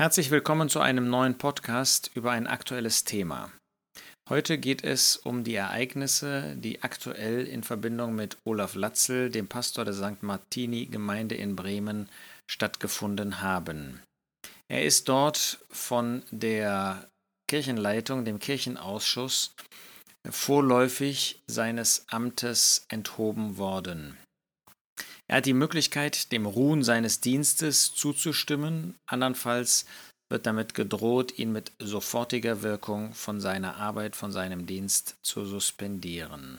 Herzlich willkommen zu einem neuen Podcast über ein aktuelles Thema. Heute geht es um die Ereignisse, die aktuell in Verbindung mit Olaf Latzel, dem Pastor der St. Martini Gemeinde in Bremen, stattgefunden haben. Er ist dort von der Kirchenleitung, dem Kirchenausschuss, vorläufig seines Amtes enthoben worden. Er hat die Möglichkeit, dem Ruhen seines Dienstes zuzustimmen, andernfalls wird damit gedroht, ihn mit sofortiger Wirkung von seiner Arbeit, von seinem Dienst zu suspendieren.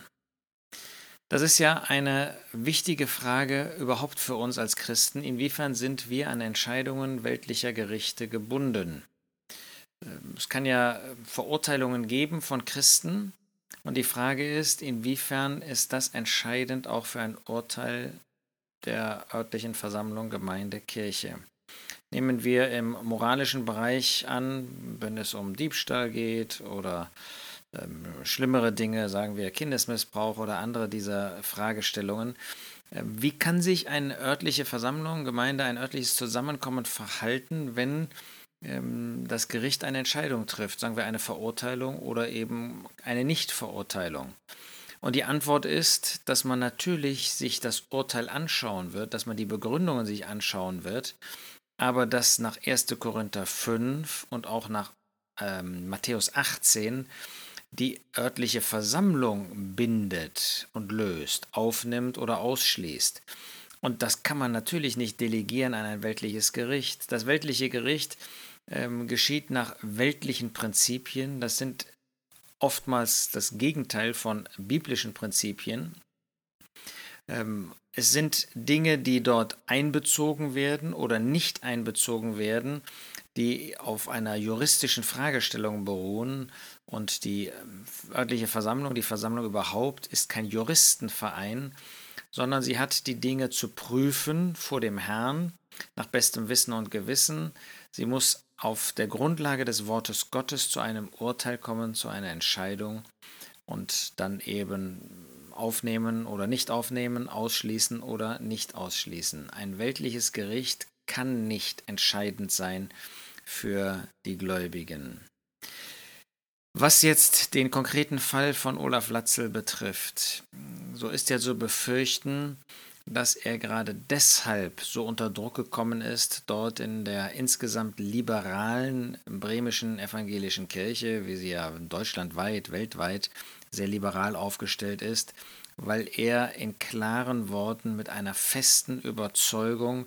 Das ist ja eine wichtige Frage überhaupt für uns als Christen. Inwiefern sind wir an Entscheidungen weltlicher Gerichte gebunden? Ähm, es kann ja Verurteilungen geben von Christen, und die Frage ist, inwiefern ist das entscheidend auch für ein Urteil der örtlichen Versammlung, Gemeinde, Kirche. Nehmen wir im moralischen Bereich an, wenn es um Diebstahl geht oder ähm, schlimmere Dinge, sagen wir Kindesmissbrauch oder andere dieser Fragestellungen. Äh, wie kann sich eine örtliche Versammlung, Gemeinde, ein örtliches Zusammenkommen verhalten, wenn ähm, das Gericht eine Entscheidung trifft, sagen wir eine Verurteilung oder eben eine Nichtverurteilung? Und die Antwort ist, dass man natürlich sich das Urteil anschauen wird, dass man die Begründungen sich anschauen wird, aber dass nach 1. Korinther 5 und auch nach ähm, Matthäus 18 die örtliche Versammlung bindet und löst, aufnimmt oder ausschließt. Und das kann man natürlich nicht delegieren an ein weltliches Gericht. Das weltliche Gericht ähm, geschieht nach weltlichen Prinzipien. Das sind oftmals das Gegenteil von biblischen Prinzipien. Ähm, es sind Dinge, die dort einbezogen werden oder nicht einbezogen werden, die auf einer juristischen Fragestellung beruhen. Und die ähm, örtliche Versammlung, die Versammlung überhaupt, ist kein Juristenverein, sondern sie hat die Dinge zu prüfen vor dem Herrn nach bestem Wissen und Gewissen. Sie muss auf der Grundlage des Wortes Gottes zu einem Urteil kommen, zu einer Entscheidung und dann eben aufnehmen oder nicht aufnehmen, ausschließen oder nicht ausschließen. Ein weltliches Gericht kann nicht entscheidend sein für die Gläubigen. Was jetzt den konkreten Fall von Olaf Latzel betrifft, so ist ja zu befürchten, dass er gerade deshalb so unter Druck gekommen ist, dort in der insgesamt liberalen bremischen evangelischen Kirche, wie sie ja deutschlandweit, weltweit sehr liberal aufgestellt ist, weil er in klaren Worten mit einer festen Überzeugung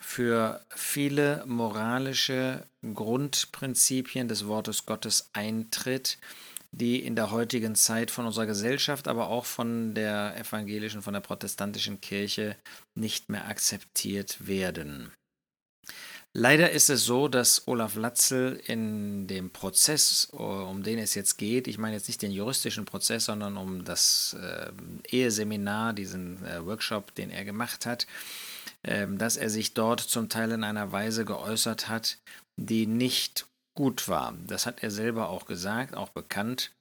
für viele moralische Grundprinzipien des Wortes Gottes eintritt, die in der heutigen Zeit von unserer Gesellschaft, aber auch von der evangelischen, von der protestantischen Kirche nicht mehr akzeptiert werden. Leider ist es so, dass Olaf Latzel in dem Prozess, um den es jetzt geht, ich meine jetzt nicht den juristischen Prozess, sondern um das äh, Eheseminar, diesen äh, Workshop, den er gemacht hat, äh, dass er sich dort zum Teil in einer Weise geäußert hat, die nicht gut war. Das hat er selber auch gesagt, auch bekannt.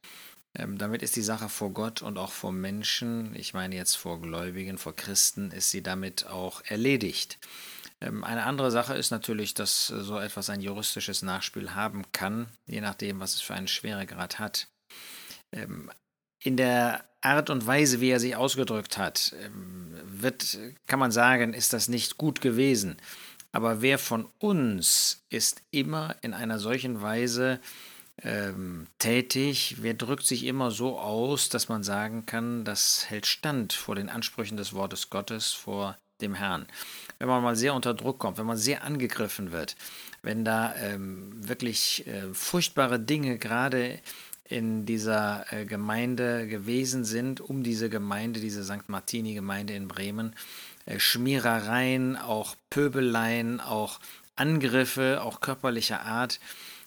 Ähm, damit ist die Sache vor Gott und auch vor Menschen, ich meine jetzt vor Gläubigen, vor Christen, ist sie damit auch erledigt. Ähm, eine andere Sache ist natürlich, dass so etwas ein juristisches Nachspiel haben kann, je nachdem, was es für einen Schweregrad hat. Ähm, in der Art und Weise, wie er sich ausgedrückt hat, ähm, wird, kann man sagen, ist das nicht gut gewesen. Aber wer von uns ist immer in einer solchen Weise ähm, tätig, wer drückt sich immer so aus, dass man sagen kann, das hält stand vor den Ansprüchen des Wortes Gottes, vor dem Herrn. Wenn man mal sehr unter Druck kommt, wenn man sehr angegriffen wird, wenn da ähm, wirklich äh, furchtbare Dinge gerade in dieser äh, Gemeinde gewesen sind, um diese Gemeinde, diese St. Martini-Gemeinde in Bremen, äh, Schmierereien, auch Pöbeleien, auch Angriffe, auch körperlicher Art,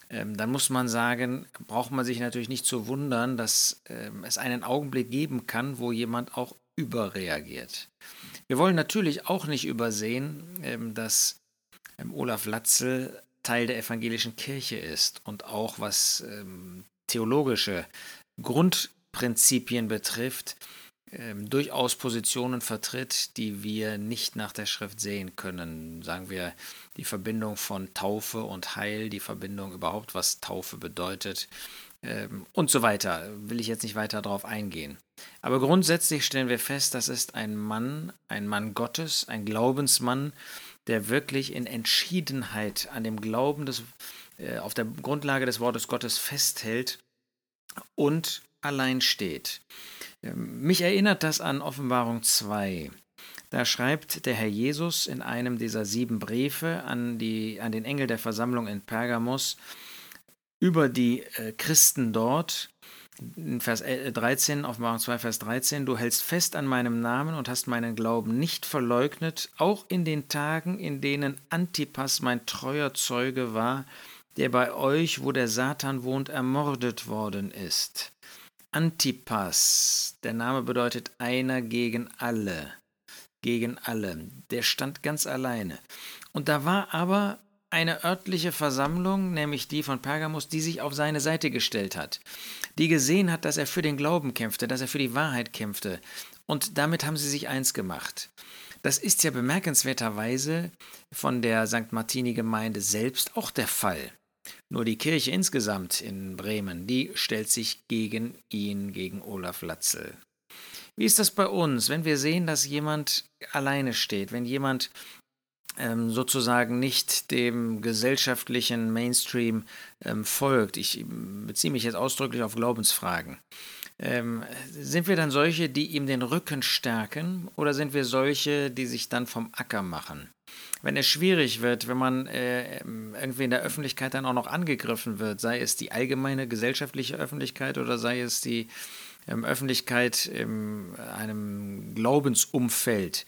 ähm, dann muss man sagen, braucht man sich natürlich nicht zu wundern, dass ähm, es einen Augenblick geben kann, wo jemand auch überreagiert. Wir wollen natürlich auch nicht übersehen, ähm, dass Olaf Latzel Teil der evangelischen Kirche ist und auch was ähm, theologische Grundprinzipien betrifft, ähm, durchaus Positionen vertritt, die wir nicht nach der Schrift sehen können. Sagen wir die Verbindung von Taufe und Heil, die Verbindung überhaupt, was Taufe bedeutet ähm, und so weiter. Will ich jetzt nicht weiter darauf eingehen. Aber grundsätzlich stellen wir fest, das ist ein Mann, ein Mann Gottes, ein Glaubensmann, der wirklich in Entschiedenheit an dem Glauben des, äh, auf der Grundlage des Wortes Gottes festhält und allein steht. Ähm, mich erinnert das an Offenbarung 2. Da schreibt der Herr Jesus in einem dieser sieben Briefe an, die, an den Engel der Versammlung in Pergamos über die äh, Christen dort, Vers 13, äh, Offenbarung 2, Vers 13, du hältst fest an meinem Namen und hast meinen Glauben nicht verleugnet, auch in den Tagen, in denen Antipas mein treuer Zeuge war, der bei euch, wo der Satan wohnt, ermordet worden ist. Antipas, der Name bedeutet einer gegen alle, gegen alle. Der stand ganz alleine. Und da war aber eine örtliche Versammlung, nämlich die von Pergamus, die sich auf seine Seite gestellt hat, die gesehen hat, dass er für den Glauben kämpfte, dass er für die Wahrheit kämpfte. Und damit haben sie sich eins gemacht. Das ist ja bemerkenswerterweise von der St. Martini-Gemeinde selbst auch der Fall. Nur die Kirche insgesamt in Bremen, die stellt sich gegen ihn, gegen Olaf Latzel. Wie ist das bei uns, wenn wir sehen, dass jemand alleine steht, wenn jemand sozusagen nicht dem gesellschaftlichen Mainstream ähm, folgt? Ich beziehe mich jetzt ausdrücklich auf Glaubensfragen. Ähm, sind wir dann solche, die ihm den Rücken stärken oder sind wir solche, die sich dann vom Acker machen? wenn es schwierig wird, wenn man äh, irgendwie in der Öffentlichkeit dann auch noch angegriffen wird, sei es die allgemeine gesellschaftliche Öffentlichkeit oder sei es die ähm, Öffentlichkeit in einem Glaubensumfeld,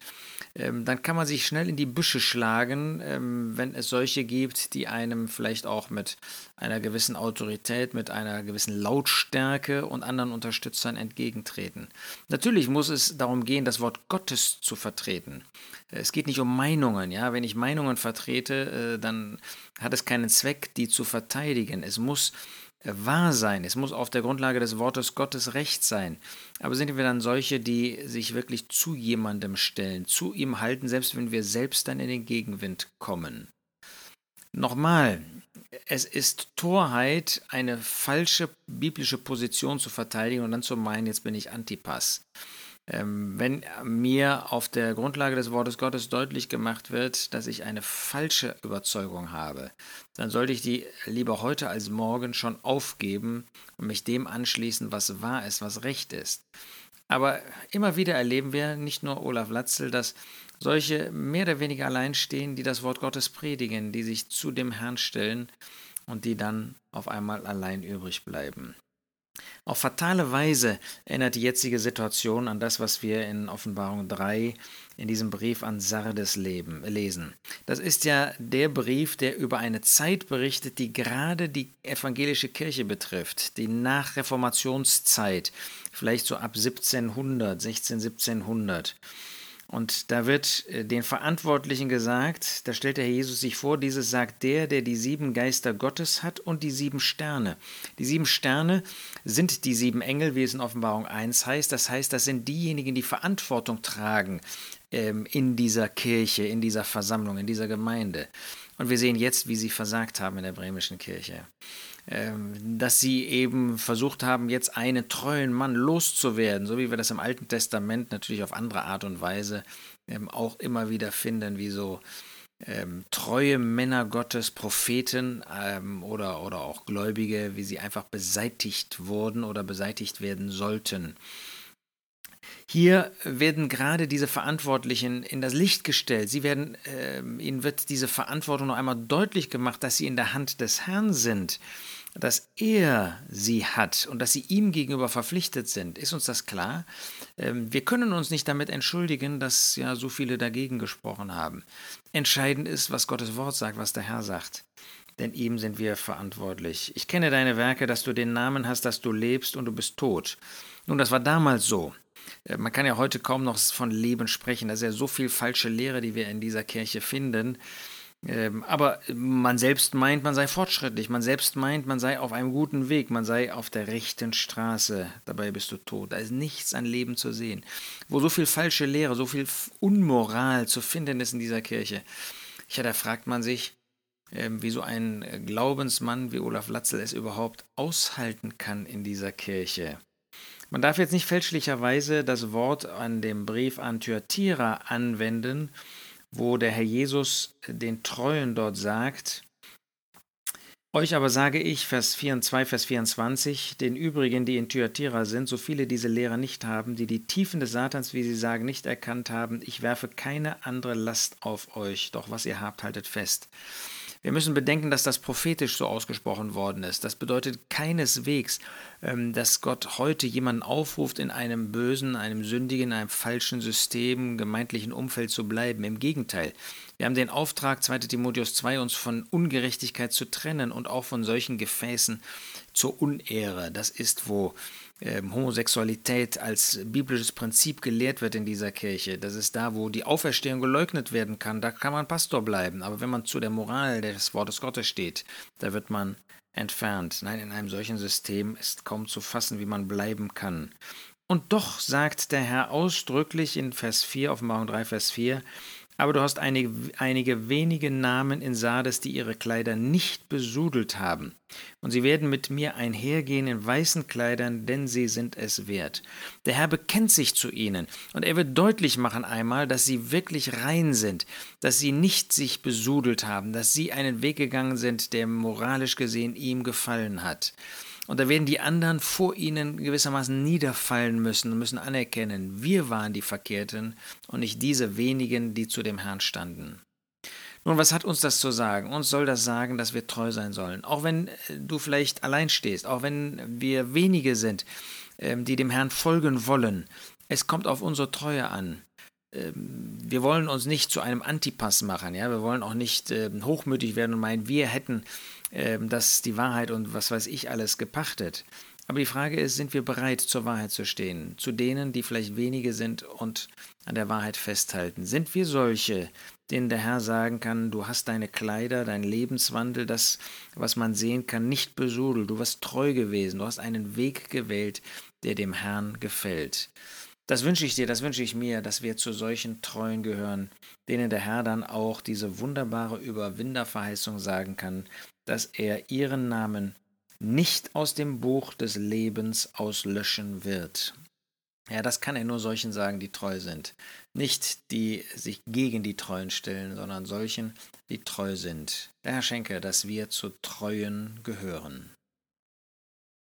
ähm, dann kann man sich schnell in die Büsche schlagen, ähm, wenn es solche gibt, die einem vielleicht auch mit einer gewissen Autorität, mit einer gewissen Lautstärke und anderen Unterstützern entgegentreten. Natürlich muss es darum gehen, das Wort Gottes zu vertreten. Es geht nicht um Meinungen, ja. Wenn ich Meinungen vertrete, äh, dann hat es keinen Zweck, die zu verteidigen. Es muss wahr sein. Es muss auf der Grundlage des Wortes Gottes recht sein. Aber sind wir dann solche, die sich wirklich zu jemandem stellen, zu ihm halten, selbst wenn wir selbst dann in den Gegenwind kommen? Nochmal, es ist Torheit, eine falsche biblische Position zu verteidigen und dann zu meinen, jetzt bin ich Antipas. Ähm, wenn mir auf der Grundlage des Wortes Gottes deutlich gemacht wird, dass ich eine falsche Überzeugung habe, dann sollte ich die lieber heute als morgen schon aufgeben und mich dem anschließen, was wahr ist, was recht ist. Aber immer wieder erleben wir, nicht nur Olaf Latzel, dass solche mehr oder weniger allein stehen, die das Wort Gottes predigen, die sich zu dem Herrn stellen und die dann auf einmal allein übrig bleiben. Auf fatale Weise erinnert die jetzige Situation an das, was wir in Offenbarung 3 in diesem Brief an Sardes leben, lesen. Das ist ja der Brief, der über eine Zeit berichtet, die gerade die evangelische Kirche betrifft, die Nachreformationszeit, vielleicht so ab 1700, 16, 1700. Und da wird äh, den Verantwortlichen gesagt, da stellt der Herr Jesus sich vor, dieses sagt der, der die sieben Geister Gottes hat und die sieben Sterne. Die sieben Sterne sind die sieben Engel, wie es in Offenbarung 1 heißt. Das heißt, das sind diejenigen, die Verantwortung tragen ähm, in dieser Kirche, in dieser Versammlung, in dieser Gemeinde. Und wir sehen jetzt, wie sie versagt haben in der bremischen Kirche. Ähm, dass sie eben versucht haben, jetzt einen treuen Mann loszuwerden, so wie wir das im Alten Testament natürlich auf andere Art und Weise ähm, auch immer wieder finden, wie so ähm, treue Männer Gottes, Propheten oder, oder auch Gläubige, wie sie einfach beseitigt wurden oder beseitigt werden sollten. Hier werden gerade diese Verantwortlichen in das Licht gestellt. Sie werden, äh, ihnen wird diese Verantwortung noch einmal deutlich gemacht, dass sie in der Hand des Herrn sind dass er sie hat und dass sie ihm gegenüber verpflichtet sind. Ist uns das klar? Ähm, wir können uns nicht damit entschuldigen, dass ja so viele dagegen gesprochen haben. Entscheidend ist, was Gottes Wort sagt, was der Herr sagt. Denn ihm sind wir verantwortlich. Ich kenne deine Werke, dass du den Namen hast, dass du lebst und du bist tot. Nun, das war damals so. Äh, man kann ja heute kaum noch von Leben sprechen. Das ist ja so viel falsche Lehre, die wir in dieser Kirche finden. Ähm, aber man selbst meint, man sei fortschrittlich, man selbst meint, man sei auf einem guten Weg, man sei auf der rechten Straße. Dabei bist du tot. Da ist nichts an Leben zu sehen. Wo so viel falsche Lehre, so viel Unmoral zu finden ist in dieser Kirche. Ja, da fragt man sich, ähm, wie so ein Glaubensmann wie Olaf Latzel es überhaupt aushalten kann in dieser Kirche. Man darf jetzt nicht fälschlicherweise das Wort an dem Brief an Thyatira anwenden, wo der Herr Jesus den Treuen dort sagt, euch aber sage ich, Vers 2, Vers 24, den übrigen, die in Thyatira sind, so viele diese Lehre nicht haben, die die Tiefen des Satans, wie sie sagen, nicht erkannt haben, ich werfe keine andere Last auf euch, doch was ihr habt, haltet fest. Wir müssen bedenken, dass das prophetisch so ausgesprochen worden ist. Das bedeutet keineswegs, ähm, dass Gott heute jemanden aufruft, in einem bösen, einem sündigen, einem falschen System, gemeindlichen Umfeld zu bleiben. Im Gegenteil. Wir haben den Auftrag, 2 Timotheus 2, uns von Ungerechtigkeit zu trennen und auch von solchen Gefäßen zur Unehre. Das ist, wo ähm, Homosexualität als biblisches Prinzip gelehrt wird in dieser Kirche. Das ist da, wo die Auferstehung geleugnet werden kann. Da kann man Pastor bleiben. Aber wenn man zu der Moral des Wortes Gottes steht, da wird man entfernt. Nein, in einem solchen System ist kaum zu fassen, wie man bleiben kann. Und doch sagt der Herr ausdrücklich in Vers 4, Offenbarung 3, Vers 4, aber du hast einige, einige wenige Namen in Sardes, die ihre Kleider nicht besudelt haben. Und sie werden mit mir einhergehen in weißen Kleidern, denn sie sind es wert. Der Herr bekennt sich zu ihnen, und er wird deutlich machen einmal, dass sie wirklich rein sind, dass sie nicht sich besudelt haben, dass sie einen Weg gegangen sind, der moralisch gesehen ihm gefallen hat. Und da werden die anderen vor ihnen gewissermaßen niederfallen müssen und müssen anerkennen, wir waren die Verkehrten und nicht diese wenigen, die zu dem Herrn standen. Nun, was hat uns das zu sagen? Uns soll das sagen, dass wir treu sein sollen. Auch wenn äh, du vielleicht allein stehst, auch wenn wir wenige sind, ähm, die dem Herrn folgen wollen. Es kommt auf unsere Treue an. Ähm, wir wollen uns nicht zu einem Antipass machen, ja, wir wollen auch nicht ähm, hochmütig werden und meinen, wir hätten ähm, das die Wahrheit und was weiß ich alles gepachtet. Aber die Frage ist, sind wir bereit, zur Wahrheit zu stehen? Zu denen, die vielleicht wenige sind und an der Wahrheit festhalten. Sind wir solche, denen der Herr sagen kann, du hast deine Kleider, dein Lebenswandel, das, was man sehen kann, nicht besudelt, du warst treu gewesen, du hast einen Weg gewählt, der dem Herrn gefällt. Das wünsche ich dir, das wünsche ich mir, dass wir zu solchen Treuen gehören, denen der Herr dann auch diese wunderbare Überwinderverheißung sagen kann, dass er ihren Namen nicht aus dem Buch des Lebens auslöschen wird. Ja, das kann er nur solchen sagen, die treu sind. Nicht die sich gegen die Treuen stellen, sondern solchen, die treu sind. Der Herr schenke, dass wir zu Treuen gehören.